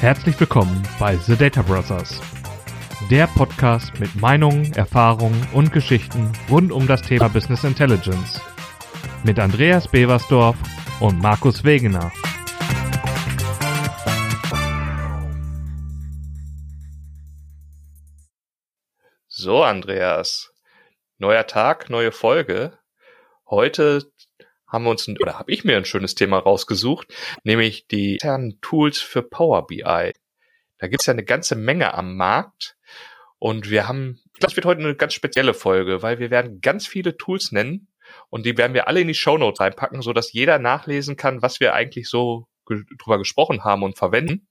Herzlich willkommen bei The Data Brothers, der Podcast mit Meinungen, Erfahrungen und Geschichten rund um das Thema Business Intelligence. Mit Andreas Beversdorf und Markus Wegener. So, Andreas. Neuer Tag, neue Folge. Heute haben wir uns, ein, oder habe ich mir ein schönes Thema rausgesucht, nämlich die internen Tools für Power BI. Da gibt's ja eine ganze Menge am Markt und wir haben, das wird heute eine ganz spezielle Folge, weil wir werden ganz viele Tools nennen und die werden wir alle in die Show Notes reinpacken, so dass jeder nachlesen kann, was wir eigentlich so ge drüber gesprochen haben und verwenden.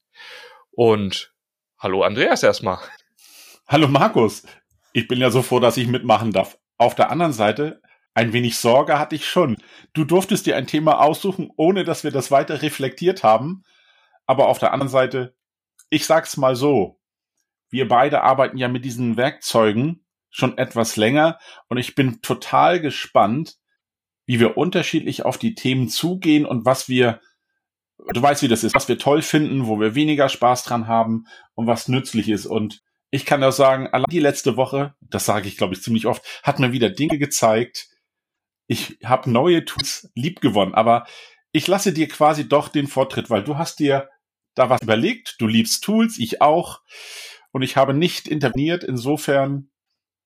Und hallo Andreas erstmal. Hallo Markus. Ich bin ja so froh, dass ich mitmachen darf. Auf der anderen Seite ein wenig Sorge hatte ich schon. Du durftest dir ein Thema aussuchen, ohne dass wir das weiter reflektiert haben. Aber auf der anderen Seite, ich sag's mal so. Wir beide arbeiten ja mit diesen Werkzeugen schon etwas länger und ich bin total gespannt, wie wir unterschiedlich auf die Themen zugehen und was wir, du weißt, wie das ist, was wir toll finden, wo wir weniger Spaß dran haben und was nützlich ist. Und ich kann auch sagen, allein die letzte Woche, das sage ich glaube ich ziemlich oft, hat mir wieder Dinge gezeigt, ich habe neue Tools lieb gewonnen, aber ich lasse dir quasi doch den Vortritt, weil du hast dir da was überlegt, du liebst Tools, ich auch, und ich habe nicht interveniert. Insofern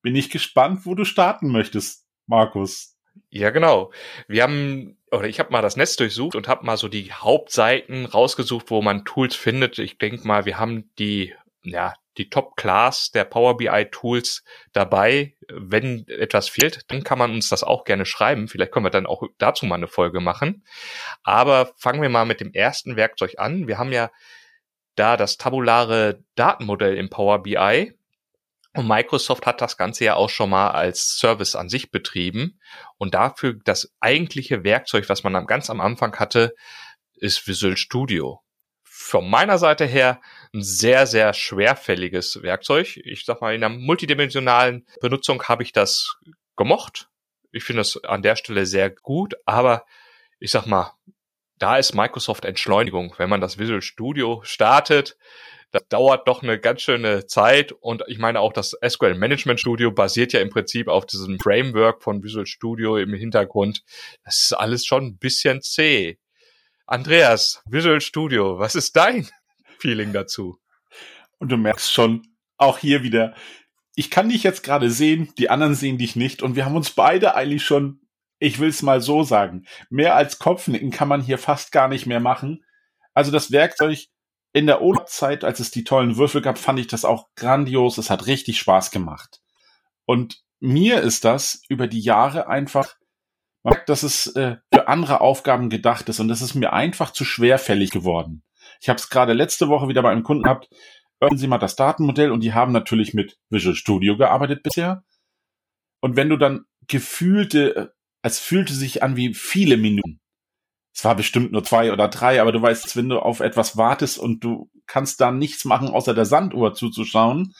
bin ich gespannt, wo du starten möchtest, Markus. Ja, genau. Wir haben, oder ich habe mal das Netz durchsucht und habe mal so die Hauptseiten rausgesucht, wo man Tools findet. Ich denke mal, wir haben die, ja, die Top-Class der Power BI-Tools dabei. Wenn etwas fehlt, dann kann man uns das auch gerne schreiben. Vielleicht können wir dann auch dazu mal eine Folge machen. Aber fangen wir mal mit dem ersten Werkzeug an. Wir haben ja da das tabulare Datenmodell im Power BI. Und Microsoft hat das Ganze ja auch schon mal als Service an sich betrieben. Und dafür das eigentliche Werkzeug, was man ganz am Anfang hatte, ist Visual Studio von meiner Seite her ein sehr, sehr schwerfälliges Werkzeug. Ich sag mal, in der multidimensionalen Benutzung habe ich das gemocht. Ich finde es an der Stelle sehr gut, aber ich sag mal, da ist Microsoft Entschleunigung. Wenn man das Visual Studio startet, das dauert doch eine ganz schöne Zeit und ich meine auch das SQL Management Studio basiert ja im Prinzip auf diesem Framework von Visual Studio im Hintergrund. Das ist alles schon ein bisschen zäh. Andreas, Visual Studio, was ist dein Feeling dazu? Und du merkst schon, auch hier wieder, ich kann dich jetzt gerade sehen, die anderen sehen dich nicht und wir haben uns beide eigentlich schon, ich will es mal so sagen, mehr als Kopfnicken kann man hier fast gar nicht mehr machen. Also das Werkzeug in der Urlaubszeit, als es die tollen Würfel gab, fand ich das auch grandios. Es hat richtig Spaß gemacht. Und mir ist das über die Jahre einfach man merkt, dass es äh, für andere Aufgaben gedacht ist und das ist mir einfach zu schwerfällig geworden. Ich habe es gerade letzte Woche wieder bei einem Kunden gehabt. Hören Sie mal das Datenmodell und die haben natürlich mit Visual Studio gearbeitet bisher. Und wenn du dann gefühlte, äh, es fühlte sich an wie viele Minuten. Es war bestimmt nur zwei oder drei, aber du weißt, wenn du auf etwas wartest und du kannst da nichts machen, außer der Sanduhr zuzuschauen,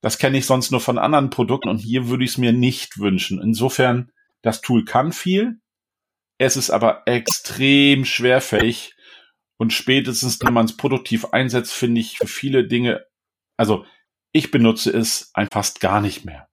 das kenne ich sonst nur von anderen Produkten und hier würde ich es mir nicht wünschen. Insofern das Tool kann viel, es ist aber extrem schwerfällig und spätestens, wenn man es produktiv einsetzt, finde ich für viele Dinge, also ich benutze es ein fast gar nicht mehr.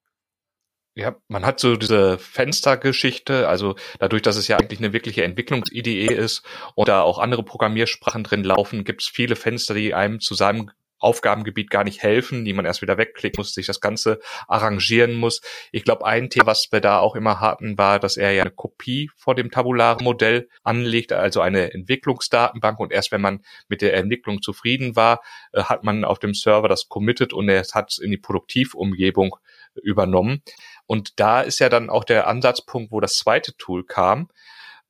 Ja, man hat so diese Fenstergeschichte, also dadurch, dass es ja eigentlich eine wirkliche Entwicklungsidee ist und da auch andere Programmiersprachen drin laufen, gibt es viele Fenster, die einem zu seinem Aufgabengebiet gar nicht helfen, die man erst wieder wegklicken muss, sich das Ganze arrangieren muss. Ich glaube, ein Thema, was wir da auch immer hatten, war, dass er ja eine Kopie vor dem tabularen Modell anlegt, also eine Entwicklungsdatenbank und erst wenn man mit der Entwicklung zufrieden war, äh, hat man auf dem Server das committed und er hat es in die Produktivumgebung übernommen. Und da ist ja dann auch der Ansatzpunkt, wo das zweite Tool kam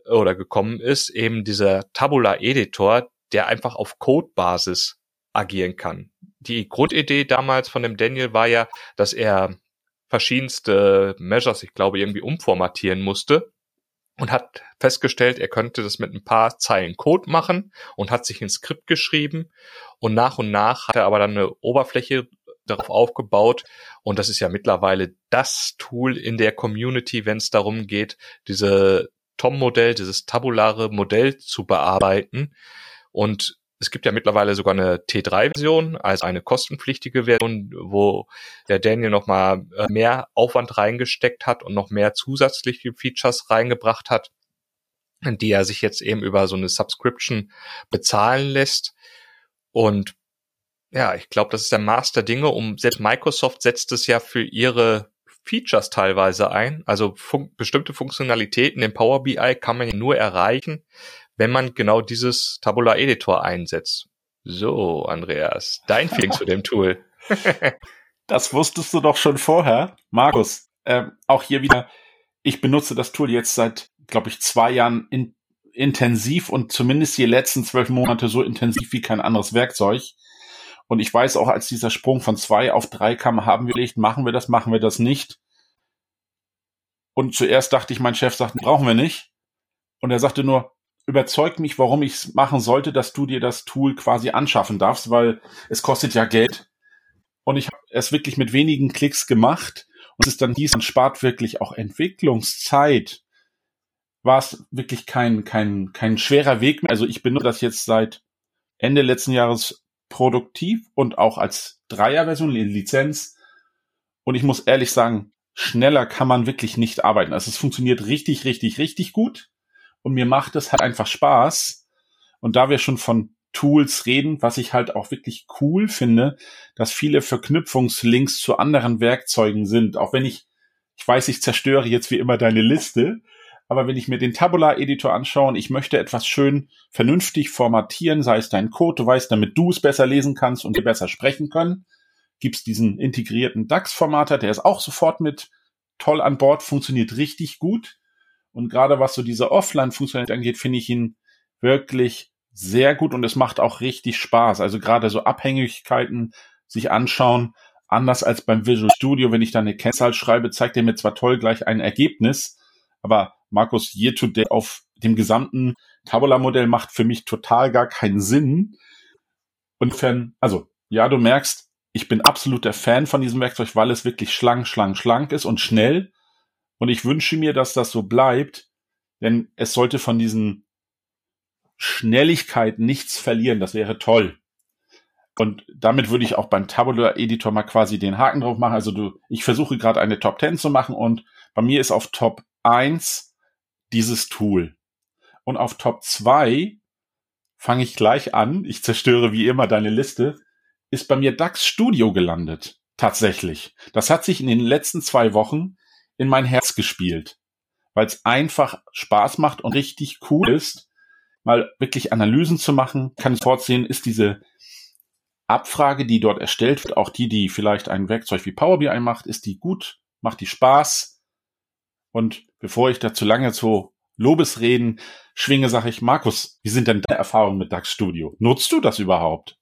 oder gekommen ist, eben dieser Tabular Editor, der einfach auf Codebasis agieren kann. Die Grundidee damals von dem Daniel war ja, dass er verschiedenste Measures, ich glaube, irgendwie umformatieren musste und hat festgestellt, er könnte das mit ein paar Zeilen Code machen und hat sich ein Skript geschrieben und nach und nach hat er aber dann eine Oberfläche darauf aufgebaut und das ist ja mittlerweile das Tool in der Community, wenn es darum geht, diese TOM-Modell, dieses tabulare Modell zu bearbeiten und Es gibt ja mittlerweile sogar eine T3-Version, also eine kostenpflichtige Version, wo der Daniel nochmal äh, mehr Aufwand reingesteckt hat und noch mehr zusätzliche Features reingebracht hat, die er sich jetzt eben über so eine Subscription bezahlen lässt. Und ja, ich glaube, das ist der Master Dinge. Um selbst Microsoft setzt es ja für ihre Features teilweise ein. Also fun bestimmte Funktionalitäten im Power BI kann man nur erreichen, wenn man genau dieses Tabular Editor einsetzt. So, Andreas, dein Feeling zu dem Tool. das wusstest du doch schon vorher. Markus, äh, auch hier wieder, ich benutze das Tool jetzt seit, glaube ich, zwei Jahren in, intensiv und zumindest die letzten zwölf Monate so intensiv wie kein anderes Werkzeug. Und ich weiß auch, als dieser Sprung von zwei auf drei kam, haben wir gelegt, machen wir das, machen wir das nicht. Und zuerst dachte ich, mein Chef sagt, brauchen wir nicht. Und er sagte nur, überzeugt mich, warum ich es machen sollte, dass du dir das Tool quasi anschaffen darfst, weil es kostet ja Geld. Und ich habe es wirklich mit wenigen Klicks gemacht. Und es ist dann hieß, man spart wirklich auch Entwicklungszeit. War es wirklich kein, kein, kein schwerer Weg mehr. Also ich benutze das jetzt seit Ende letzten Jahres produktiv und auch als Dreierversion in Lizenz. Und ich muss ehrlich sagen, schneller kann man wirklich nicht arbeiten. Also es funktioniert richtig, richtig, richtig gut und mir macht es halt einfach Spaß. Und da wir schon von Tools reden, was ich halt auch wirklich cool finde, dass viele Verknüpfungslinks zu anderen Werkzeugen sind. Auch wenn ich, ich weiß, ich zerstöre jetzt wie immer deine Liste, aber wenn ich mir den Tabular Editor anschaue und ich möchte etwas schön vernünftig formatieren, sei es dein Code, du weißt, damit du es besser lesen kannst und dir besser sprechen können, gibt's diesen integrierten DAX-Formater, der ist auch sofort mit toll an Bord, funktioniert richtig gut. Und gerade was so diese Offline-Funktionalität angeht, finde ich ihn wirklich sehr gut und es macht auch richtig Spaß. Also gerade so Abhängigkeiten sich anschauen, anders als beim Visual Studio, wenn ich da eine Kennzahl schreibe, zeigt er mir zwar toll gleich ein Ergebnis, aber Markus Year to Day auf dem gesamten Tabular-Modell macht für mich total gar keinen Sinn. Und wenn, also, ja, du merkst, ich bin absoluter Fan von diesem Werkzeug, weil es wirklich schlank, schlank, schlank ist und schnell. Und ich wünsche mir, dass das so bleibt, denn es sollte von diesen Schnelligkeit nichts verlieren. Das wäre toll. Und damit würde ich auch beim Tabular Editor mal quasi den Haken drauf machen. Also du, ich versuche gerade eine Top 10 zu machen und bei mir ist auf Top 1 dieses Tool. Und auf Top 2 fange ich gleich an. Ich zerstöre wie immer deine Liste. Ist bei mir DAX Studio gelandet. Tatsächlich. Das hat sich in den letzten zwei Wochen in mein Herz gespielt, weil es einfach Spaß macht und richtig cool ist, mal wirklich Analysen zu machen. Kann sofort sehen, ist diese Abfrage, die dort erstellt wird, auch die, die vielleicht ein Werkzeug wie Power BI macht, ist die gut, macht die Spaß. Und bevor ich da zu lange zu Lobesreden schwinge, sage ich, Markus, wie sind denn deine Erfahrungen mit DAX Studio? Nutzt du das überhaupt?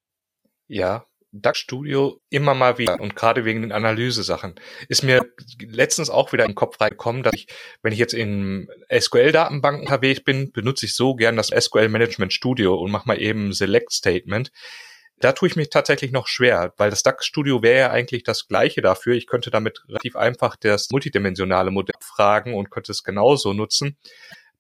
Ja, DAX Studio immer mal wieder und gerade wegen den Analysesachen ist mir letztens auch wieder den Kopf reingekommen, dass ich, wenn ich jetzt in SQL-Datenbanken unterwegs bin, benutze ich so gern das SQL Management Studio und mache mal eben Select Statement. Da tue ich mich tatsächlich noch schwer, weil das DAX Studio wäre ja eigentlich das gleiche dafür. Ich könnte damit relativ einfach das multidimensionale Modell fragen und könnte es genauso nutzen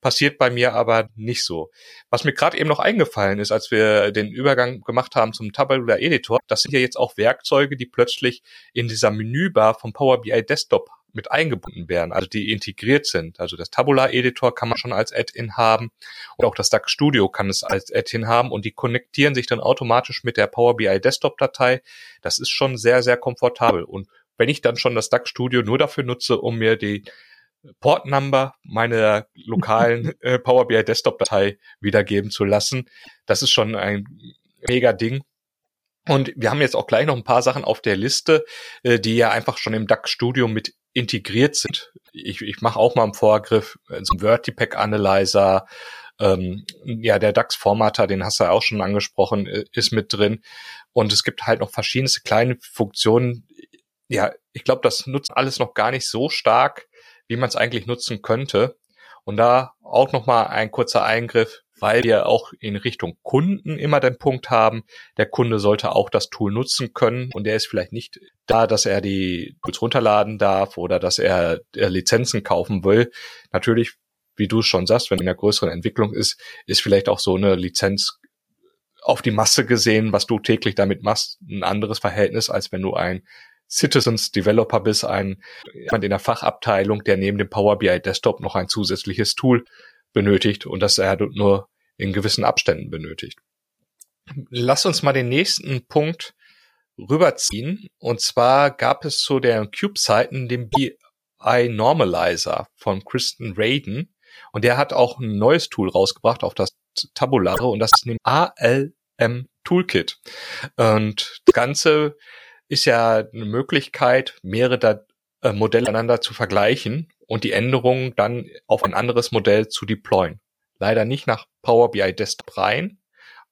passiert bei mir aber nicht so. Was mir gerade eben noch eingefallen ist, als wir den Übergang gemacht haben zum Tabular Editor, das sind ja jetzt auch Werkzeuge, die plötzlich in dieser Menübar vom Power BI Desktop mit eingebunden werden, also die integriert sind. Also das Tabular Editor kann man schon als Add-in haben und auch das DAX Studio kann es als Add-in haben und die konnektieren sich dann automatisch mit der Power BI Desktop Datei. Das ist schon sehr, sehr komfortabel und wenn ich dann schon das DAX Studio nur dafür nutze, um mir die Portnumber meiner lokalen äh, Power BI Desktop Datei wiedergeben zu lassen. Das ist schon ein mega Ding. Und wir haben jetzt auch gleich noch ein paar Sachen auf der Liste, äh, die ja einfach schon im DAX Studio mit integriert sind. Ich, ich mache auch mal im Vorgriff äh, so Vertipack Analyzer, ähm, ja, der DAX-Formatter, den hast du ja auch schon angesprochen, äh, ist mit drin. Und es gibt halt noch verschiedenste kleine Funktionen. Ja, ich glaube, das nutzt alles noch gar nicht so stark wie man es eigentlich nutzen könnte. Und da auch nochmal ein kurzer Eingriff, weil wir auch in Richtung Kunden immer den Punkt haben, der Kunde sollte auch das Tool nutzen können und der ist vielleicht nicht da, dass er die Tools runterladen darf oder dass er Lizenzen kaufen will. Natürlich, wie du schon sagst, wenn in einer größeren Entwicklung ist, ist vielleicht auch so eine Lizenz auf die Masse gesehen, was du täglich damit machst, ein anderes Verhältnis, als wenn du ein Citizens Developer bist, ein jemand in der Fachabteilung, der neben dem Power BI Desktop noch ein zusätzliches Tool benötigt und das er nur in gewissen Abständen benötigt. Lass uns mal den nächsten Punkt rüberziehen. Und zwar gab es zu den Cube-Seiten den BI Normalizer von Kristen Raiden. Und der hat auch ein neues Tool rausgebracht auf das Tabulare und das ist nämlich ALM Toolkit. Und das Ganze ist ja eine Möglichkeit, mehrere äh, Modelle einander zu vergleichen und die Änderungen dann auf ein anderes Modell zu deployen. Leider nicht nach Power BI Desktop rein,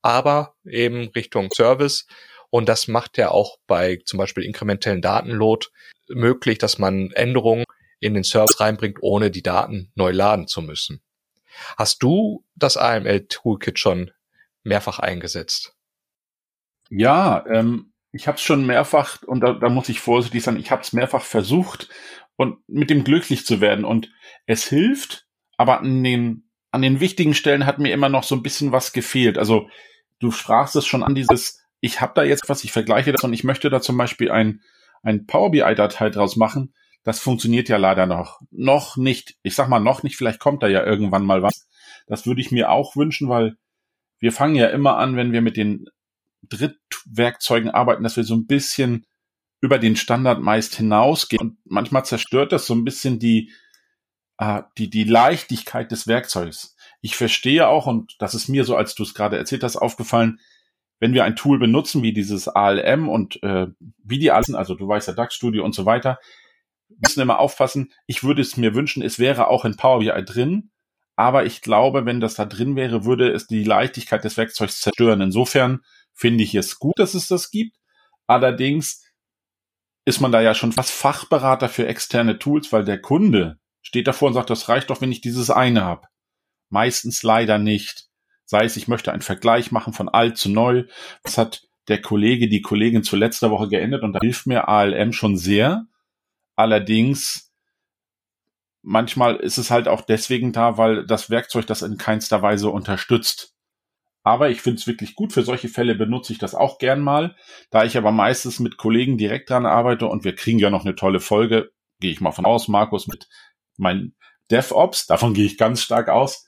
aber eben Richtung Service. Und das macht ja auch bei zum Beispiel inkrementellen Datenload möglich, dass man Änderungen in den Service reinbringt, ohne die Daten neu laden zu müssen. Hast du das AML Toolkit schon mehrfach eingesetzt? Ja, ähm, ich habe es schon mehrfach und da, da muss ich vorsichtig sein. Ich habe es mehrfach versucht und mit dem glücklich zu werden und es hilft, aber an den an den wichtigen Stellen hat mir immer noch so ein bisschen was gefehlt. Also du sprachst es schon an dieses, ich habe da jetzt was, ich vergleiche das und ich möchte da zum Beispiel ein, ein Power BI-Datei draus machen. Das funktioniert ja leider noch. Noch nicht. Ich sag mal noch nicht, vielleicht kommt da ja irgendwann mal was. Das würde ich mir auch wünschen, weil wir fangen ja immer an, wenn wir mit den Drittwerkzeugen arbeiten, dass wir so ein bisschen über den Standard meist hinausgehen. Und manchmal zerstört das so ein bisschen die, äh, die, die Leichtigkeit des Werkzeugs. Ich verstehe auch, und das ist mir so, als du es gerade erzählt hast, aufgefallen, wenn wir ein Tool benutzen wie dieses ALM und äh, wie die alles, also du weißt ja DAX Studio und so weiter, müssen immer aufpassen. Ich würde es mir wünschen, es wäre auch in Power BI drin, aber ich glaube, wenn das da drin wäre, würde es die Leichtigkeit des Werkzeugs zerstören. Insofern finde ich es gut, dass es das gibt. Allerdings ist man da ja schon fast Fachberater für externe Tools, weil der Kunde steht davor und sagt, das reicht doch, wenn ich dieses eine habe. Meistens leider nicht. Sei es, ich möchte einen Vergleich machen von alt zu neu. Das hat der Kollege, die Kollegin zu letzter Woche geändert und da hilft mir ALM schon sehr. Allerdings, manchmal ist es halt auch deswegen da, weil das Werkzeug das in keinster Weise unterstützt. Aber ich finde es wirklich gut. Für solche Fälle benutze ich das auch gern mal. Da ich aber meistens mit Kollegen direkt dran arbeite und wir kriegen ja noch eine tolle Folge, gehe ich mal von aus, Markus, mit mein DevOps, davon gehe ich ganz stark aus,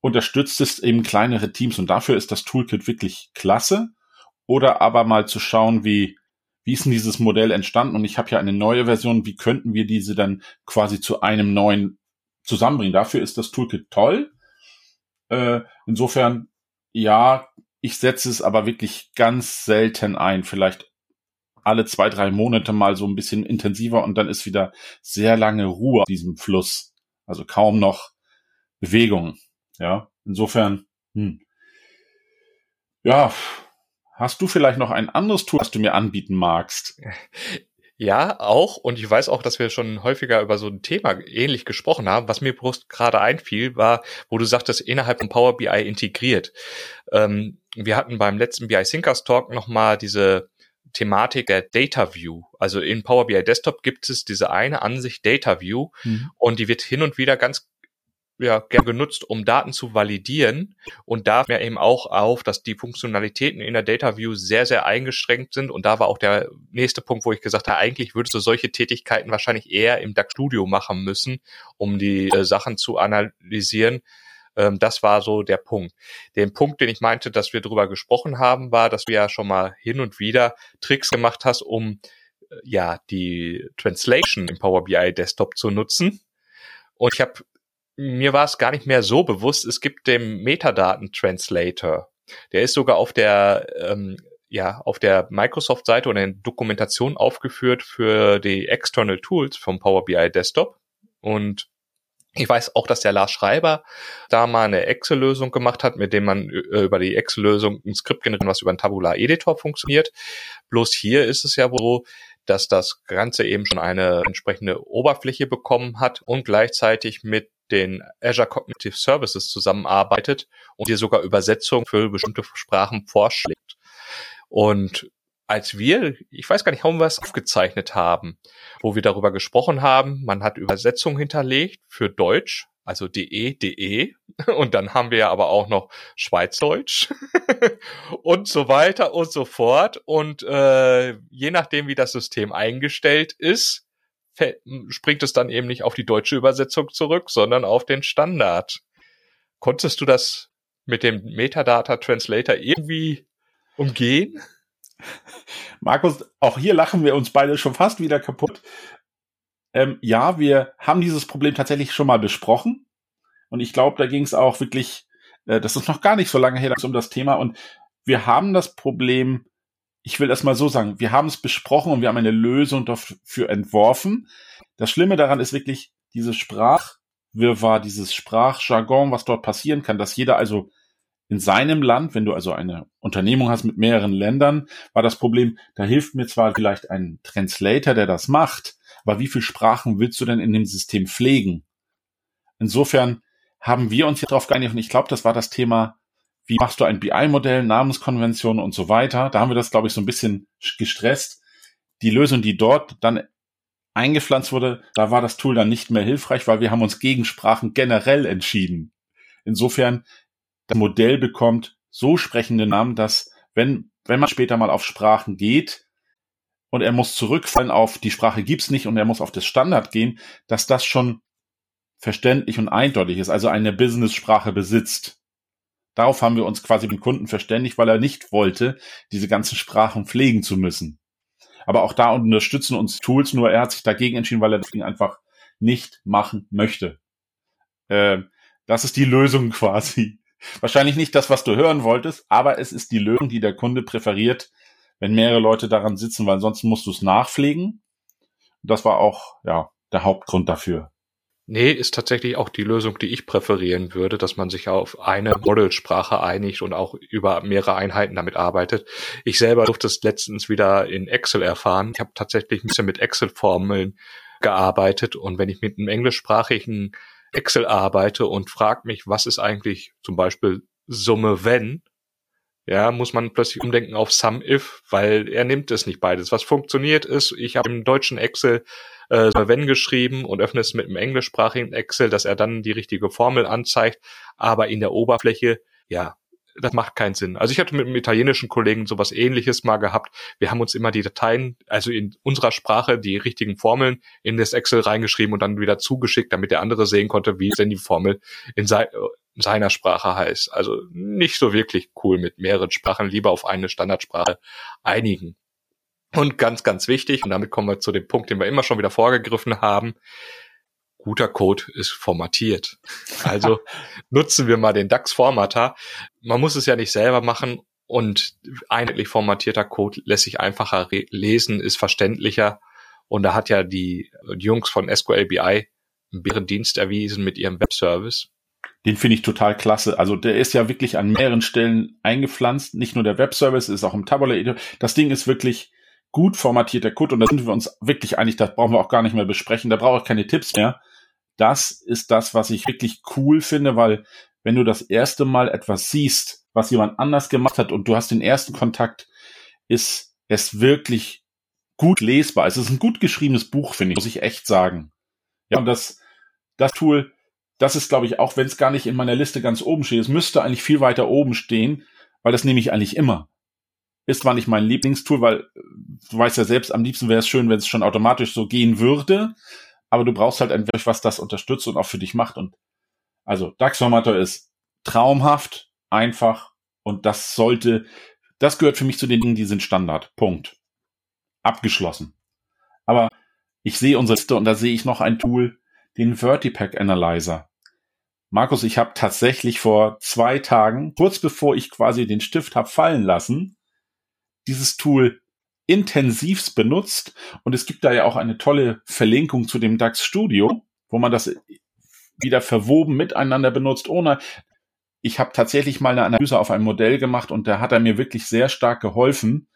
unterstützt es eben kleinere Teams und dafür ist das Toolkit wirklich klasse. Oder aber mal zu schauen, wie, wie ist denn dieses Modell entstanden? Und ich habe ja eine neue Version, wie könnten wir diese dann quasi zu einem neuen zusammenbringen? Dafür ist das Toolkit toll. Äh, insofern, ja, ich setze es aber wirklich ganz selten ein. Vielleicht alle zwei, drei Monate mal so ein bisschen intensiver und dann ist wieder sehr lange Ruhe auf diesem Fluss. Also kaum noch Bewegung. Ja, insofern, hm. ja, hast du vielleicht noch ein anderes Tool, das du mir anbieten magst? Ja, auch. Und ich weiß auch, dass wir schon häufiger über so ein Thema ähnlich gesprochen haben. Was mir bloß gerade einfiel, war, wo du sagtest, innerhalb von Power BI integriert. Ähm, wir hatten beim letzten BI Thinkers Talk nochmal diese Thematik der Data View. Also in Power BI Desktop gibt es diese eine Ansicht Data View mhm. und die wird hin und wieder ganz ja, gern genutzt, um Daten zu validieren. Und da mir eben auch auf, dass die Funktionalitäten in der Data View sehr, sehr eingeschränkt sind. Und da war auch der nächste Punkt, wo ich gesagt habe, eigentlich würdest du solche Tätigkeiten wahrscheinlich eher im DAX Studio machen müssen, um die äh, Sachen zu analysieren. Ähm, das war so der Punkt. Den Punkt, den ich meinte, dass wir darüber gesprochen haben, war, dass du ja schon mal hin und wieder Tricks gemacht hast, um äh, ja die Translation im Power BI Desktop zu nutzen. Und ich habe mir war es gar nicht mehr so bewusst, es gibt den Metadaten Translator. Der ist sogar auf der ähm, ja, auf der Microsoft-Seite oder in Dokumentation aufgeführt für die External Tools vom Power BI Desktop. Und ich weiß auch, dass der Lars Schreiber da mal eine Excel-Lösung gemacht hat, mit dem man äh, über die Excel-Lösung ein Skript generiert, was über einen Tabular-Editor funktioniert. Bloß hier ist es ja so, dass das Ganze eben schon eine entsprechende Oberfläche bekommen hat und gleichzeitig mit den Azure Cognitive Services zusammenarbeitet und hier sogar Übersetzungen für bestimmte Sprachen vorschlägt. Und als wir, ich weiß gar nicht, warum wir es aufgezeichnet haben, wo wir darüber gesprochen haben, man hat Übersetzungen hinterlegt für Deutsch, also de, de. Und dann haben wir ja aber auch noch Schweizdeutsch und so weiter und so fort. Und äh, je nachdem, wie das System eingestellt ist, springt es dann eben nicht auf die deutsche Übersetzung zurück, sondern auf den Standard. Konntest du das mit dem Metadata Translator irgendwie umgehen? Markus, auch hier lachen wir uns beide schon fast wieder kaputt. Ähm, ja, wir haben dieses Problem tatsächlich schon mal besprochen. Und ich glaube, da ging es auch wirklich, äh, das ist noch gar nicht so lange her, um das Thema. Und wir haben das Problem, ich will erst mal so sagen, wir haben es besprochen und wir haben eine Lösung dafür entworfen. Das Schlimme daran ist wirklich diese Sprachwirrwarr, dieses Sprachjargon, was dort passieren kann, dass jeder also in seinem Land, wenn du also eine Unternehmung hast mit mehreren Ländern, war das Problem, da hilft mir zwar vielleicht ein Translator, der das macht, aber wie viele Sprachen willst du denn in dem System pflegen? Insofern haben wir uns hier drauf geeinigt und ich glaube, das war das Thema, wie machst du ein BI-Modell, Namenskonvention und so weiter. Da haben wir das, glaube ich, so ein bisschen gestresst. Die Lösung, die dort dann eingepflanzt wurde, da war das Tool dann nicht mehr hilfreich, weil wir haben uns gegen Sprachen generell entschieden. Insofern, das Modell bekommt so sprechende Namen, dass wenn, wenn man später mal auf Sprachen geht und er muss zurückfallen auf die Sprache gibt's nicht und er muss auf das Standard gehen, dass das schon verständlich und eindeutig ist, also eine Business-Sprache besitzt. Darauf haben wir uns quasi mit dem Kunden verständigt, weil er nicht wollte, diese ganzen Sprachen pflegen zu müssen. Aber auch da unterstützen uns Tools, nur er hat sich dagegen entschieden, weil er das Ding einfach nicht machen möchte. Äh, das ist die Lösung quasi. Wahrscheinlich nicht das, was du hören wolltest, aber es ist die Lösung, die der Kunde präferiert, wenn mehrere Leute daran sitzen, weil ansonsten musst du es nachpflegen. Das war auch, ja, der Hauptgrund dafür. Nee, ist tatsächlich auch die Lösung, die ich präferieren würde, dass man sich auf eine Modelsprache einigt und auch über mehrere Einheiten damit arbeitet. Ich selber durfte es letztens wieder in Excel erfahren. Ich habe tatsächlich ein bisschen mit Excel-Formeln gearbeitet und wenn ich mit einem englischsprachigen Excel arbeite und frage mich, was ist eigentlich zum Beispiel Summe wenn, ja, muss man plötzlich umdenken auf Sum if, weil er nimmt es nicht beides. Was funktioniert ist, ich habe im deutschen Excel äh, wenn geschrieben und öffne es mit einem englischsprachigen Excel, dass er dann die richtige Formel anzeigt, aber in der Oberfläche, ja, das macht keinen Sinn. Also ich hatte mit einem italienischen Kollegen sowas ähnliches mal gehabt. Wir haben uns immer die Dateien, also in unserer Sprache, die richtigen Formeln in das Excel reingeschrieben und dann wieder zugeschickt, damit der andere sehen konnte, wie denn die Formel in, sei, in seiner Sprache heißt. Also nicht so wirklich cool mit mehreren Sprachen, lieber auf eine Standardsprache einigen. Und ganz, ganz wichtig, und damit kommen wir zu dem Punkt, den wir immer schon wieder vorgegriffen haben, guter Code ist formatiert. Also nutzen wir mal den DAX-Formatter. Man muss es ja nicht selber machen und einheitlich formatierter Code lässt sich einfacher lesen, ist verständlicher. Und da hat ja die Jungs von SQL BI einen Bärendienst erwiesen mit ihrem Webservice. Den finde ich total klasse. Also der ist ja wirklich an mehreren Stellen eingepflanzt. Nicht nur der Webservice, ist auch im Tabular Editor. Das Ding ist wirklich gut formatierter Code und da sind wir uns wirklich einig, das brauchen wir auch gar nicht mehr besprechen, da brauche ich keine Tipps mehr. Das ist das, was ich wirklich cool finde, weil wenn du das erste Mal etwas siehst, was jemand anders gemacht hat und du hast den ersten Kontakt, ist es wirklich gut lesbar. Es ist ein gut geschriebenes Buch, finde ich, muss ich echt sagen. Ja, und das, das Tool, das ist, glaube ich, auch wenn es gar nicht in meiner Liste ganz oben steht, es müsste eigentlich viel weiter oben stehen, weil das nehme ich eigentlich immer. Ist zwar nicht mein Lieblingstool, weil du weißt ja selbst, am liebsten wäre es schön, wenn es schon automatisch so gehen würde, aber du brauchst halt ein Werkzeug, was das unterstützt und auch für dich macht. Und also DAX-Formator ist traumhaft, einfach und das sollte, das gehört für mich zu den Dingen, die sind Standard. Punkt. Abgeschlossen. Aber ich sehe unsere Liste und da sehe ich noch ein Tool, den Vertipack Analyzer. Markus, ich habe tatsächlich vor zwei Tagen, kurz bevor ich quasi den Stift habe fallen lassen, dieses Tool intensivst benutzt. Und es gibt da ja auch eine tolle Verlinkung zu dem DAX Studio, wo man das wieder verwoben miteinander benutzt, ohne ich habe tatsächlich mal eine Analyse auf einem Modell gemacht und da hat er mir wirklich sehr stark geholfen,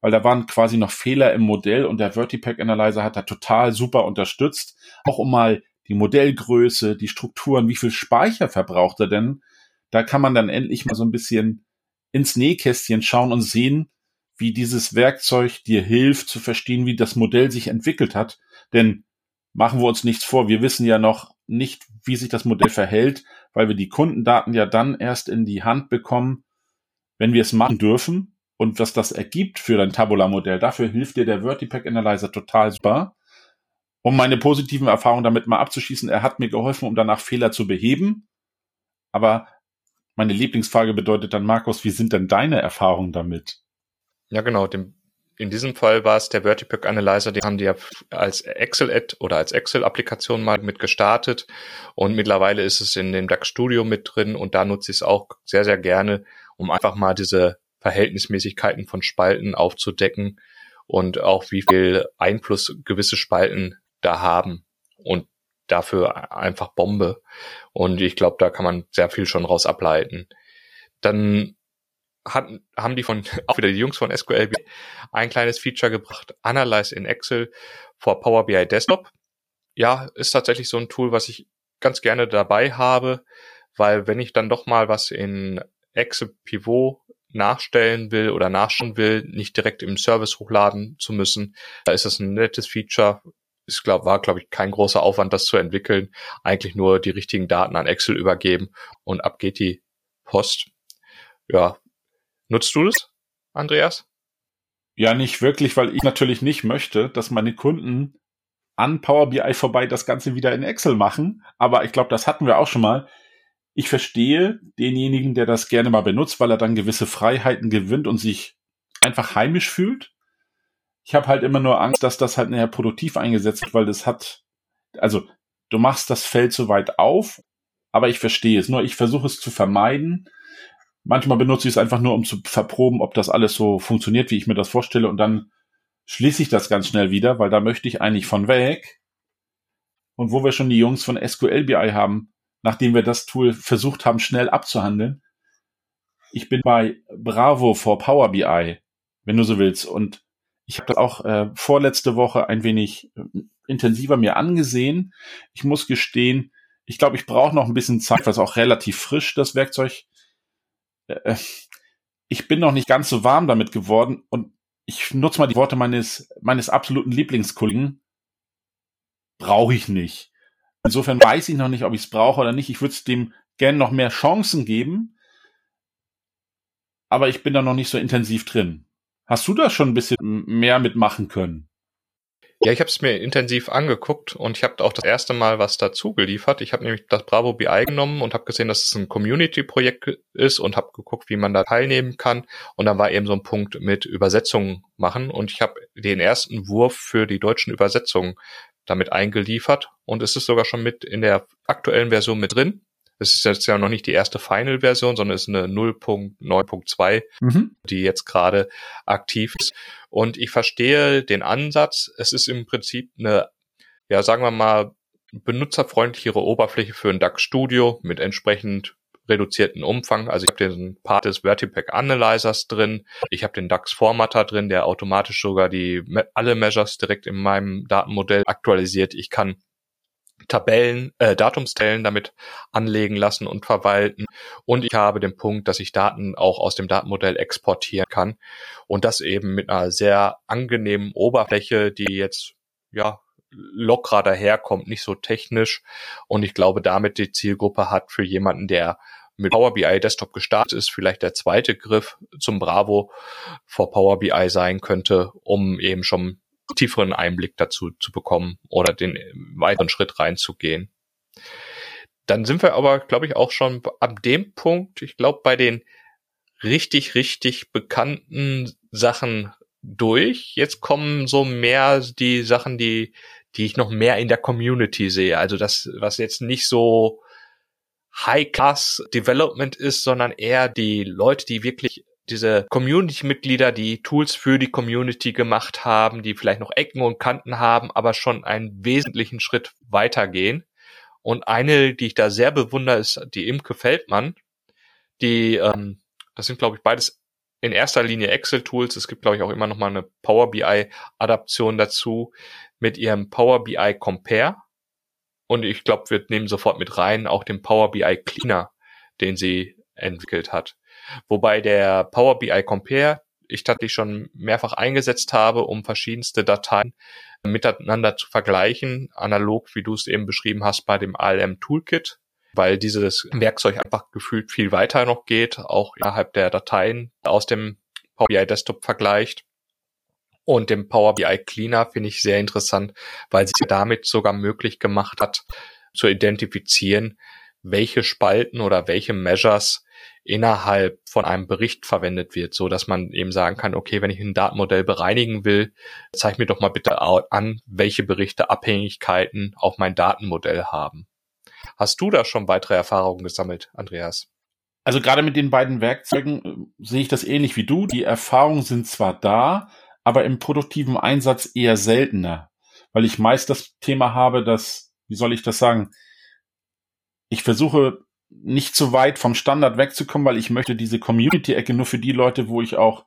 weil da waren quasi noch Fehler im Modell und der Vertipack Analyzer hat da total super unterstützt, auch um mal die Modellgröße, die Strukturen, wie viel Speicher verbraucht er denn? Da kann man dann endlich mal so ein bisschen ins Nähkästchen schauen und sehen, wie dieses Werkzeug dir hilft zu verstehen, wie das Modell sich entwickelt hat. Denn machen wir uns nichts vor, wir wissen ja noch nicht, wie sich das Modell verhält, weil wir die Kundendaten ja dann erst in die Hand bekommen, wenn wir es machen dürfen und was das ergibt für dein Tabula-Modell. Dafür hilft dir der Vertipack Analyzer total super. Um meine positiven Erfahrungen damit mal abzuschließen, er hat mir geholfen, um danach Fehler zu beheben. Aber meine Lieblingsfrage bedeutet dann, Markus, wie sind denn deine Erfahrungen damit? Ja, genau. Dem, in diesem Fall war es der Vertipack Analyzer, die haben die ja als Excel-Ad oder als Excel-Applikation mal mit gestartet und mittlerweile ist es in dem DAX Studio mit drin und da nutze ich es auch sehr, sehr gerne, um einfach mal diese Verhältnismäßigkeiten von Spalten aufzudecken und auch wie viel Einfluss gewisse Spalten da haben und dafür einfach Bombe. Und ich glaube, da kann man sehr viel schon raus ableiten. Dann hat, haben die von, auch wieder die Jungs von SQL ein kleines Feature gebracht, Analyze in Excel for Power BI Desktop. Ja, ist tatsächlich so ein Tool, was ich ganz gerne dabei habe, weil wenn ich dann doch mal was in Excel Pivot nachstellen will oder nachschauen will, nicht direkt im Service hochladen zu müssen, da ist das ein nettes Feature. Es glaub, war, glaube ich, kein großer Aufwand, das zu entwickeln. Eigentlich nur die richtigen Daten an Excel übergeben und ab geht die Post. Ja, Nutzt du das, Andreas? Ja, nicht wirklich, weil ich natürlich nicht möchte, dass meine Kunden an Power BI vorbei das Ganze wieder in Excel machen. Aber ich glaube, das hatten wir auch schon mal. Ich verstehe denjenigen, der das gerne mal benutzt, weil er dann gewisse Freiheiten gewinnt und sich einfach heimisch fühlt. Ich habe halt immer nur Angst, dass das halt näher produktiv eingesetzt wird, weil das hat, also du machst das Feld so weit auf, aber ich verstehe es. Nur ich versuche es zu vermeiden, Manchmal benutze ich es einfach nur, um zu verproben, ob das alles so funktioniert, wie ich mir das vorstelle. Und dann schließe ich das ganz schnell wieder, weil da möchte ich eigentlich von weg. Und wo wir schon die Jungs von SQL BI haben, nachdem wir das Tool versucht haben, schnell abzuhandeln, ich bin bei Bravo for Power BI, wenn du so willst. Und ich habe das auch äh, vorletzte Woche ein wenig äh, intensiver mir angesehen. Ich muss gestehen, ich glaube, ich brauche noch ein bisschen Zeit, was auch relativ frisch das Werkzeug äh, ich bin noch nicht ganz so warm damit geworden und ich nutze mal die Worte meines, meines absoluten Lieblingskollegen. Brauche ich nicht. Insofern weiß ich noch nicht, ob ich es brauche oder nicht. Ich würde es dem gerne noch mehr Chancen geben. Aber ich bin da noch nicht so intensiv drin. Hast du da schon ein bisschen mehr mitmachen können? Ja, ich habe es mir intensiv angeguckt und ich habe auch das erste Mal was dazu geliefert. Ich habe nämlich das Bravo BI genommen und habe gesehen, dass es ein Community-Projekt ist und habe geguckt, wie man da teilnehmen kann. Und dann war eben so ein Punkt mit Übersetzungen machen und ich habe den ersten Wurf für die deutschen Übersetzungen damit eingeliefert und es ist sogar schon mit in der aktuellen Version mit drin. Es ist jetzt ja noch nicht die erste Final-Version, sondern es ist eine 0.9.2, mhm. die jetzt gerade aktiv ist. Und ich verstehe den Ansatz. Es ist im Prinzip eine, ja, sagen wir mal, benutzerfreundlichere Oberfläche für ein DAX Studio mit entsprechend reduzierten Umfang. Also ich habe den Part des Vertipack Analyzers drin. Ich habe den DAX Formatter drin, der automatisch sogar die alle Measures direkt in meinem Datenmodell aktualisiert. Ich kann Tabellen, äh, Datumstellen damit anlegen lassen und verwalten. Und ich habe den Punkt, dass ich Daten auch aus dem Datenmodell exportieren kann. Und das eben mit einer sehr angenehmen Oberfläche, die jetzt, ja, lockerer daherkommt, nicht so technisch. Und ich glaube, damit die Zielgruppe hat für jemanden, der mit Power BI Desktop gestartet ist, vielleicht der zweite Griff zum Bravo vor Power BI sein könnte, um eben schon tieferen Einblick dazu zu bekommen oder den weiteren Schritt reinzugehen. Dann sind wir aber, glaube ich, auch schon ab dem Punkt, ich glaube, bei den richtig, richtig bekannten Sachen durch. Jetzt kommen so mehr die Sachen, die, die ich noch mehr in der Community sehe. Also das, was jetzt nicht so High-Class Development ist, sondern eher die Leute, die wirklich diese Community-Mitglieder, die Tools für die Community gemacht haben, die vielleicht noch Ecken und Kanten haben, aber schon einen wesentlichen Schritt weitergehen. Und eine, die ich da sehr bewundere, ist die Imke Feldmann. Die, ähm, das sind, glaube ich, beides in erster Linie Excel-Tools. Es gibt, glaube ich, auch immer noch mal eine Power BI-Adaption dazu mit ihrem Power BI Compare. Und ich glaube, wir nehmen sofort mit rein auch den Power BI Cleaner, den sie entwickelt hat. Wobei der Power BI Compare ich tatsächlich schon mehrfach eingesetzt habe, um verschiedenste Dateien miteinander zu vergleichen, analog, wie du es eben beschrieben hast, bei dem ALM Toolkit, weil dieses Werkzeug einfach gefühlt viel weiter noch geht, auch innerhalb der Dateien aus dem Power BI Desktop vergleicht. Und dem Power BI Cleaner finde ich sehr interessant, weil sie damit sogar möglich gemacht hat, zu identifizieren, welche Spalten oder welche Measures innerhalb von einem Bericht verwendet wird, so dass man eben sagen kann, okay, wenn ich ein Datenmodell bereinigen will, zeig mir doch mal bitte an, welche Berichte Abhängigkeiten auf mein Datenmodell haben. Hast du da schon weitere Erfahrungen gesammelt, Andreas? Also gerade mit den beiden Werkzeugen äh, sehe ich das ähnlich wie du. Die Erfahrungen sind zwar da, aber im produktiven Einsatz eher seltener, weil ich meist das Thema habe, dass, wie soll ich das sagen, ich versuche nicht zu weit vom Standard wegzukommen, weil ich möchte diese Community-Ecke nur für die Leute, wo ich auch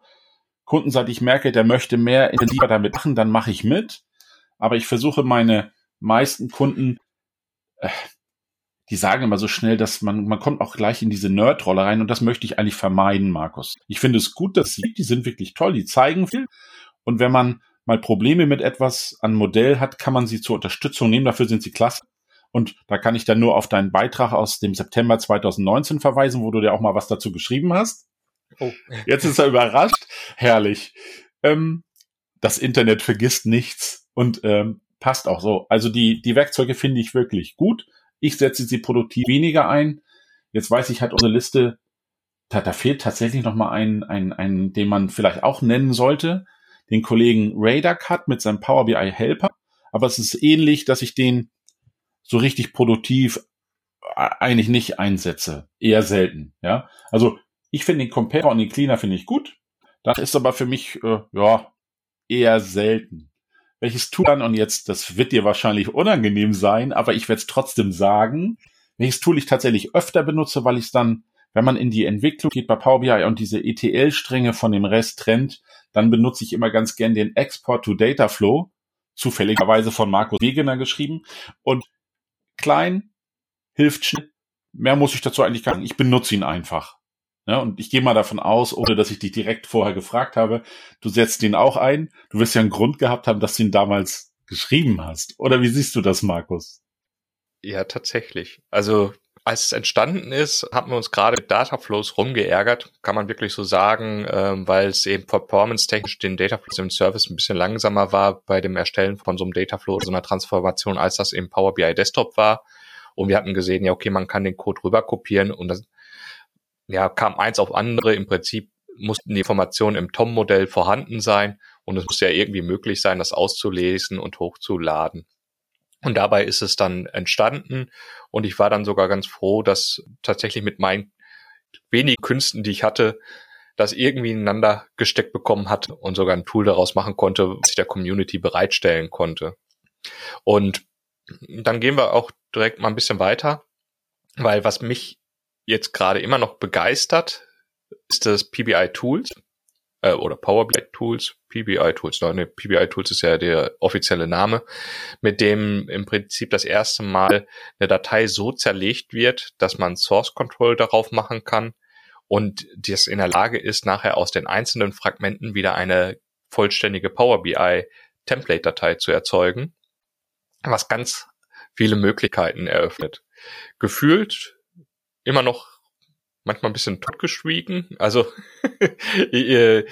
kundenseitig merke, der möchte mehr intensiver damit machen, dann mache ich mit. Aber ich versuche meine meisten Kunden, äh, die sagen immer so schnell, dass man, man kommt auch gleich in diese Nerd-Rolle rein und das möchte ich eigentlich vermeiden, Markus. Ich finde es gut, dass sie, die sind wirklich toll, die zeigen viel. Und wenn man mal Probleme mit etwas an Modell hat, kann man sie zur Unterstützung nehmen. Dafür sind sie klasse. Und da kann ich dann nur auf deinen Beitrag aus dem September 2019 verweisen, wo du dir auch mal was dazu geschrieben hast. Oh. Jetzt ist er überrascht. Herrlich. Ähm, das Internet vergisst nichts und ähm, passt auch so. Also die, die Werkzeuge finde ich wirklich gut. Ich setze sie produktiv weniger ein. Jetzt weiß ich halt unsere Liste, da, da fehlt tatsächlich noch mal ein, ein, ein, den man vielleicht auch nennen sollte. Den Kollegen Radar Cut mit seinem Power BI Helper. Aber es ist ähnlich, dass ich den so richtig produktiv eigentlich nicht einsetze. Eher selten, ja. Also ich finde den Compare und den Cleaner finde ich gut. Das ist aber für mich, äh, ja, eher selten. Welches Tool dann, und jetzt, das wird dir wahrscheinlich unangenehm sein, aber ich werde es trotzdem sagen, welches Tool ich tatsächlich öfter benutze, weil ich es dann, wenn man in die Entwicklung geht bei Power BI und diese ETL-Stränge von dem Rest trennt, dann benutze ich immer ganz gern den Export to Data Flow, zufälligerweise von Markus Wegener geschrieben. Und klein, hilft schnell. Mehr muss ich dazu eigentlich gar nicht. Ich benutze ihn einfach. Ja, und ich gehe mal davon aus, ohne dass ich dich direkt vorher gefragt habe, du setzt ihn auch ein. Du wirst ja einen Grund gehabt haben, dass du ihn damals geschrieben hast. Oder wie siehst du das, Markus? Ja, tatsächlich. Also als es entstanden ist, haben wir uns gerade mit Dataflows rumgeärgert, kann man wirklich so sagen, ähm, weil es eben performance-technisch den Dataflows im Service ein bisschen langsamer war bei dem Erstellen von so einem Dataflow oder so einer Transformation, als das im Power BI Desktop war. Und wir hatten gesehen, ja, okay, man kann den Code rüber kopieren und das ja, kam eins auf andere. Im Prinzip mussten die Informationen im TOM-Modell vorhanden sein und es muss ja irgendwie möglich sein, das auszulesen und hochzuladen. Und dabei ist es dann entstanden und ich war dann sogar ganz froh, dass tatsächlich mit meinen wenigen Künsten, die ich hatte, das irgendwie ineinander gesteckt bekommen hat und sogar ein Tool daraus machen konnte, was ich der Community bereitstellen konnte. Und dann gehen wir auch direkt mal ein bisschen weiter, weil was mich jetzt gerade immer noch begeistert, ist das PBI Tools äh, oder Power BI Tools, PBI Tools, ne, PBI Tools ist ja der offizielle Name, mit dem im Prinzip das erste Mal eine Datei so zerlegt wird, dass man Source Control darauf machen kann und das in der Lage ist, nachher aus den einzelnen Fragmenten wieder eine vollständige Power BI Template Datei zu erzeugen, was ganz viele Möglichkeiten eröffnet. Gefühlt immer noch manchmal ein bisschen totgeschwiegen. Also äh,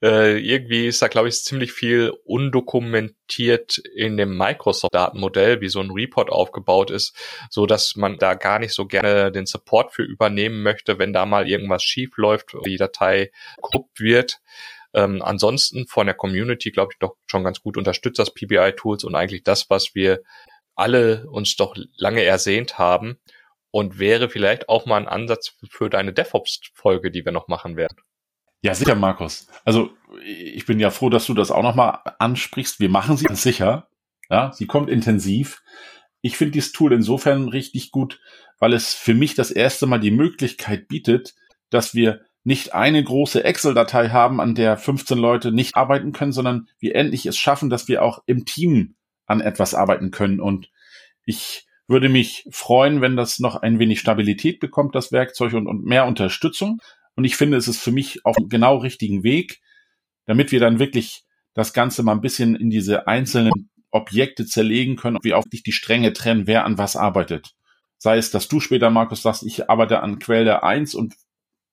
irgendwie ist da, glaube ich, ziemlich viel undokumentiert in dem Microsoft-Datenmodell, wie so ein Report aufgebaut ist, so dass man da gar nicht so gerne den Support für übernehmen möchte, wenn da mal irgendwas schief läuft, die Datei korrupt wird. Ähm, ansonsten von der Community, glaube ich, doch schon ganz gut unterstützt das PBI-Tools und eigentlich das, was wir alle uns doch lange ersehnt haben und wäre vielleicht auch mal ein Ansatz für deine DevOps-Folge, die wir noch machen werden. Ja, sicher, Markus. Also ich bin ja froh, dass du das auch nochmal ansprichst. Wir machen sie sicher. Ja, sie kommt intensiv. Ich finde dieses Tool insofern richtig gut, weil es für mich das erste Mal die Möglichkeit bietet, dass wir nicht eine große Excel-Datei haben, an der 15 Leute nicht arbeiten können, sondern wir endlich es schaffen, dass wir auch im Team an etwas arbeiten können. Und ich würde mich freuen, wenn das noch ein wenig Stabilität bekommt, das Werkzeug und, und mehr Unterstützung. Und ich finde, es ist für mich auf einem genau richtigen Weg. damit wir dann wirklich das Ganze mal ein bisschen in diese einzelnen Objekte zerlegen können wir auch nicht die Stränge trennen, wer an was arbeitet. Sei es, dass du später, Markus, sagst, ich arbeite an Quelle 1 und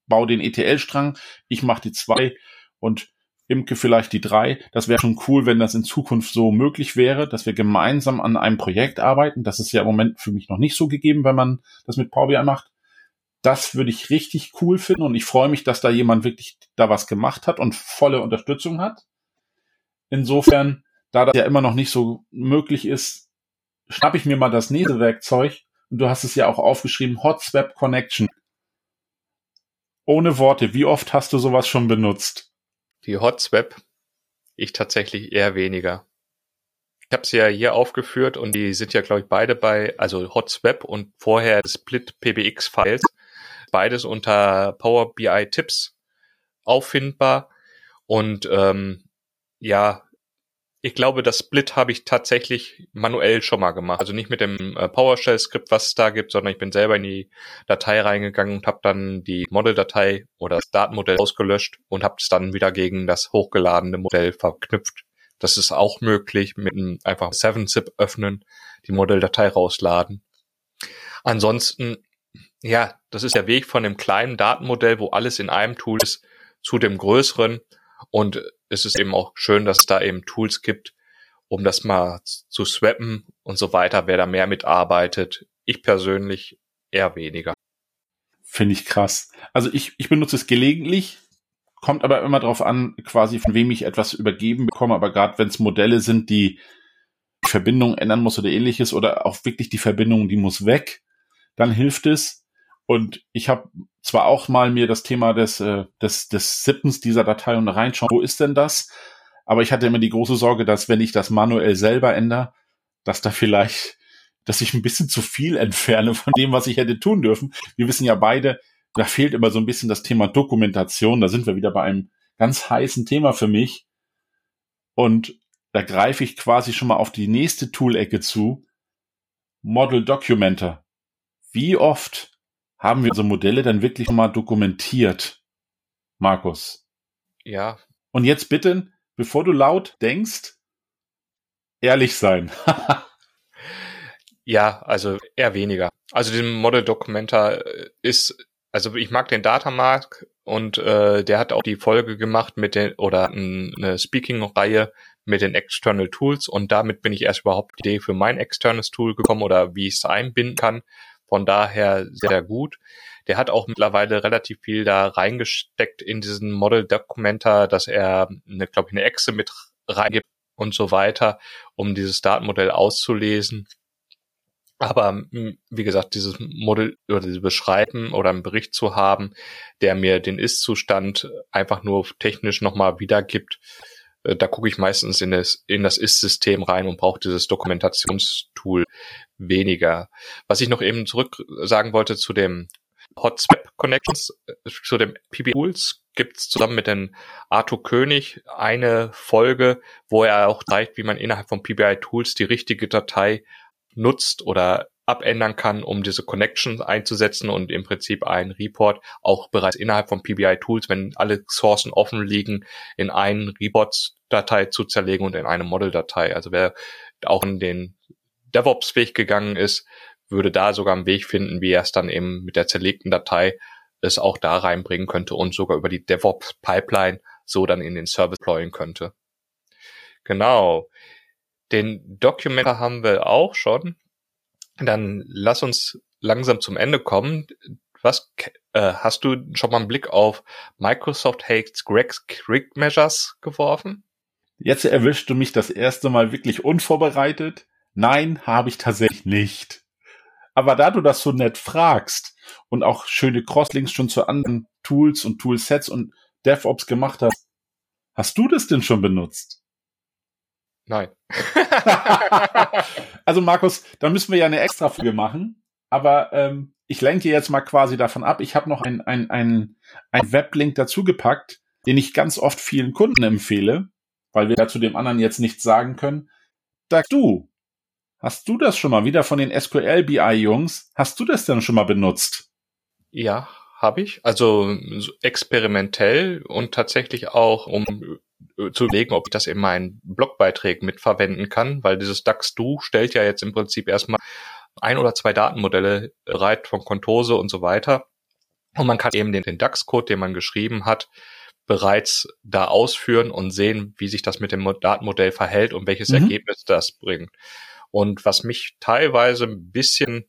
baue den ETL-Strang, ich mache die 2 und Imke vielleicht die 3. Das wäre schon cool, wenn das in Zukunft so möglich wäre, dass wir gemeinsam an einem Projekt arbeiten. Das ist ja im Moment für mich noch nicht so gegeben, wenn man das mit Power BI macht. Das würde ich richtig cool finden und ich freue mich, dass da jemand wirklich da was gemacht hat und volle Unterstützung hat. Insofern, da das ja immer noch nicht so möglich ist, schnapp ich mir mal das nächste Werkzeug und du hast es ja auch aufgeschrieben, Hotswap Connection. Ohne Worte, wie oft hast du sowas schon benutzt? Die Hotswap, ich tatsächlich eher weniger. Ich habe sie ja hier aufgeführt und die sind ja, glaube ich, beide bei, also Hotswap und vorher Split PBX Files, beides unter Power BI Tipps auffindbar. Und ähm, ja, ich glaube, das Split habe ich tatsächlich manuell schon mal gemacht. Also nicht mit dem äh, PowerShell-Skript, was es da gibt, sondern ich bin selber in die Datei reingegangen und habe dann die Model-Datei oder das Datenmodell ausgelöscht und habe es dann wieder gegen das hochgeladene Modell verknüpft. Das ist auch möglich mit einem einfach 7-Zip öffnen, die Modelldatei rausladen. Ansonsten, ja, das ist der Weg von dem kleinen Datenmodell, wo alles in einem Tool ist, zu dem größeren. Und es ist eben auch schön, dass es da eben Tools gibt, um das mal zu swappen und so weiter, wer da mehr mitarbeitet. Ich persönlich eher weniger. Finde ich krass. Also ich, ich benutze es gelegentlich, kommt aber immer darauf an, quasi von wem ich etwas übergeben bekomme. Aber gerade wenn es Modelle sind, die Verbindung ändern muss oder ähnliches oder auch wirklich die Verbindung, die muss weg, dann hilft es. Und ich habe zwar auch mal mir das Thema des, äh, des, des Sippens dieser Datei und reinschauen, wo ist denn das? Aber ich hatte immer die große Sorge, dass wenn ich das manuell selber ändere, dass da vielleicht, dass ich ein bisschen zu viel entferne von dem, was ich hätte tun dürfen. Wir wissen ja beide, da fehlt immer so ein bisschen das Thema Dokumentation. Da sind wir wieder bei einem ganz heißen Thema für mich. Und da greife ich quasi schon mal auf die nächste Tool-Ecke zu. Model Documenter. Wie oft haben wir unsere Modelle dann wirklich mal dokumentiert? Markus. Ja. Und jetzt bitte, bevor du laut denkst, ehrlich sein. ja, also eher weniger. Also den Model Documenter ist, also ich mag den Datamark und äh, der hat auch die Folge gemacht mit den oder eine Speaking-Reihe mit den External Tools und damit bin ich erst überhaupt die Idee für mein externes Tool gekommen oder wie ich es einbinden kann. Von daher sehr gut. Der hat auch mittlerweile relativ viel da reingesteckt in diesen Model Documenter, dass er eine, glaube ich, eine Exe mit reingibt und so weiter, um dieses Datenmodell auszulesen. Aber wie gesagt, dieses Modell oder diese Beschreiben oder einen Bericht zu haben, der mir den Ist-Zustand einfach nur technisch nochmal wiedergibt, da gucke ich meistens in das, in das Ist-System rein und brauche dieses Dokumentationstool weniger. Was ich noch eben zurück sagen wollte zu dem Hotswap Connections, äh, zu dem PB Tools gibt's zusammen mit dem Arthur König eine Folge, wo er auch zeigt, wie man innerhalb von PBI Tools die richtige Datei nutzt oder abändern kann, um diese Connections einzusetzen und im Prinzip ein Report auch bereits innerhalb von PBI Tools, wenn alle Sourcen offen liegen, in einen Report-Datei zu zerlegen und in eine Model-Datei. Also wer auch in den DevOps-Weg gegangen ist, würde da sogar einen Weg finden, wie er es dann eben mit der zerlegten Datei es auch da reinbringen könnte und sogar über die DevOps-Pipeline so dann in den Service deployen könnte. Genau. Den Documenter haben wir auch schon. Dann lass uns langsam zum Ende kommen. Was äh, hast du schon mal einen Blick auf Microsoft Hates Greg's Quick Measures geworfen? Jetzt erwischst du mich das erste Mal wirklich unvorbereitet. Nein, habe ich tatsächlich nicht. Aber da du das so nett fragst und auch schöne Crosslinks schon zu anderen Tools und Toolsets und DevOps gemacht hast, hast du das denn schon benutzt? Nein. also Markus, da müssen wir ja eine extra Folge machen. Aber ähm, ich lenke jetzt mal quasi davon ab. Ich habe noch ein, ein, ein, ein Weblink dazu gepackt, den ich ganz oft vielen Kunden empfehle, weil wir ja zu dem anderen jetzt nichts sagen können. Sag du, hast du das schon mal wieder von den SQL BI Jungs? Hast du das denn schon mal benutzt? Ja, habe ich. Also experimentell und tatsächlich auch, um zu überlegen, ob ich das in meinen Blogbeiträgen mitverwenden kann, weil dieses DAX-Do stellt ja jetzt im Prinzip erstmal ein oder zwei Datenmodelle bereit von Contose und so weiter. Und man kann eben den, den DAX-Code, den man geschrieben hat, bereits da ausführen und sehen, wie sich das mit dem Datenmodell verhält und welches mhm. Ergebnis das bringt. Und was mich teilweise ein bisschen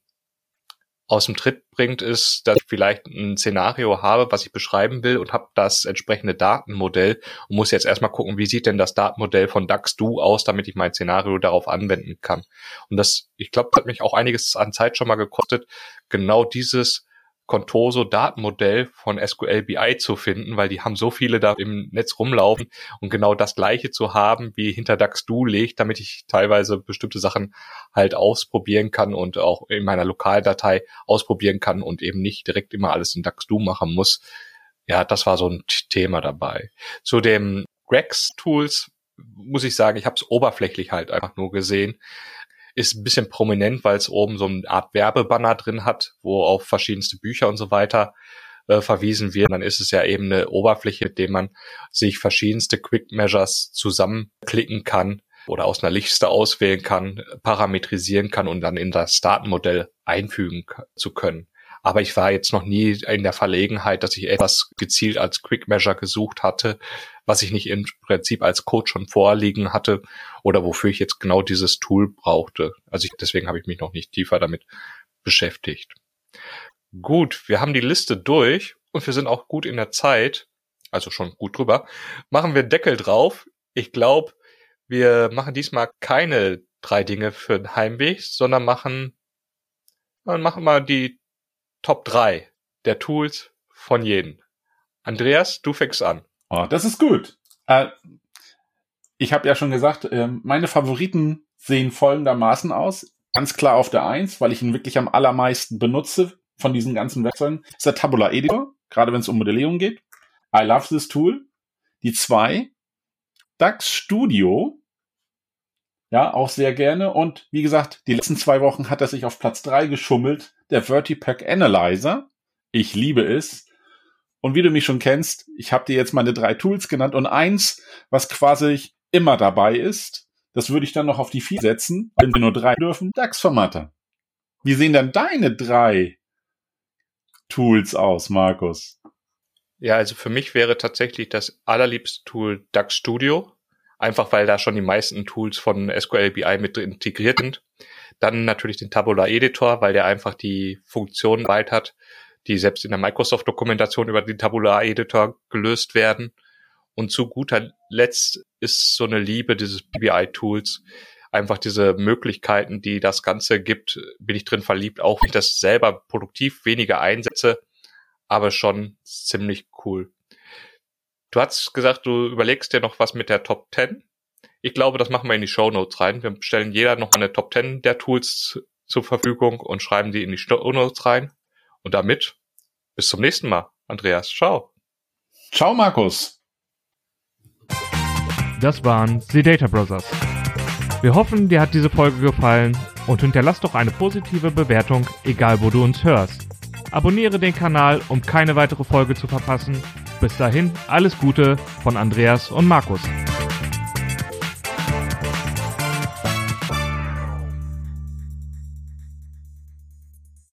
aus dem Tritt bringt, ist, dass ich vielleicht ein Szenario habe, was ich beschreiben will und habe das entsprechende Datenmodell und muss jetzt erstmal gucken, wie sieht denn das Datenmodell von DAX-Do aus, damit ich mein Szenario darauf anwenden kann. Und das, ich glaube, hat mich auch einiges an Zeit schon mal gekostet, genau dieses Contoso Datenmodell von SQL BI zu finden, weil die haben so viele da im Netz rumlaufen und genau das gleiche zu haben, wie hinter DAX-Do liegt, damit ich teilweise bestimmte Sachen halt ausprobieren kann und auch in meiner Lokaldatei ausprobieren kann und eben nicht direkt immer alles in DAX-Do machen muss. Ja, das war so ein Thema dabei. Zu dem Grex Tools muss ich sagen, ich habe es oberflächlich halt einfach nur gesehen ist ein bisschen prominent, weil es oben so eine Art Werbebanner drin hat, wo auf verschiedenste Bücher und so weiter äh, verwiesen wird. Dann ist es ja eben eine Oberfläche, mit der man sich verschiedenste Quick Measures zusammenklicken kann oder aus einer Liste auswählen kann, parametrisieren kann und dann in das Datenmodell einfügen zu können. Aber ich war jetzt noch nie in der Verlegenheit, dass ich etwas gezielt als Quick Measure gesucht hatte, was ich nicht im Prinzip als Code schon vorliegen hatte oder wofür ich jetzt genau dieses Tool brauchte. Also ich, deswegen habe ich mich noch nicht tiefer damit beschäftigt. Gut, wir haben die Liste durch und wir sind auch gut in der Zeit, also schon gut drüber. Machen wir Deckel drauf. Ich glaube, wir machen diesmal keine drei Dinge für den Heimweg, sondern machen, machen mal die Top 3 der Tools von jedem. Andreas, du fängst an. Oh, das ist gut. Äh, ich habe ja schon gesagt, äh, meine Favoriten sehen folgendermaßen aus. Ganz klar auf der 1, weil ich ihn wirklich am allermeisten benutze von diesen ganzen Werkzeugen, ist der Tabula Editor, gerade wenn es um Modellierung geht. I love this tool. Die 2, DAX Studio. Ja, auch sehr gerne. Und wie gesagt, die letzten zwei Wochen hat er sich auf Platz 3 geschummelt der Vertipack Analyzer. Ich liebe es. Und wie du mich schon kennst, ich habe dir jetzt meine drei Tools genannt und eins, was quasi immer dabei ist, das würde ich dann noch auf die vier setzen, wenn wir nur drei dürfen, DAX-Formatter. Wie sehen dann deine drei Tools aus, Markus? Ja, also für mich wäre tatsächlich das allerliebste Tool DAX Studio, einfach weil da schon die meisten Tools von SQL BI mit integriert sind. Dann natürlich den Tabular Editor, weil der einfach die Funktionen weit hat, die selbst in der Microsoft-Dokumentation über den Tabular Editor gelöst werden. Und zu guter Letzt ist so eine Liebe dieses BBI-Tools, einfach diese Möglichkeiten, die das Ganze gibt, bin ich drin verliebt, auch wenn ich das selber produktiv weniger einsetze, aber schon ziemlich cool. Du hast gesagt, du überlegst dir noch was mit der Top 10. Ich glaube, das machen wir in die Show Notes rein. Wir stellen jeder noch eine Top 10 der Tools zur Verfügung und schreiben die in die Show Notes rein. Und damit bis zum nächsten Mal. Andreas, ciao. Ciao, Markus. Das waren The Data Brothers. Wir hoffen, dir hat diese Folge gefallen und hinterlass doch eine positive Bewertung, egal wo du uns hörst. Abonniere den Kanal, um keine weitere Folge zu verpassen. Bis dahin, alles Gute von Andreas und Markus.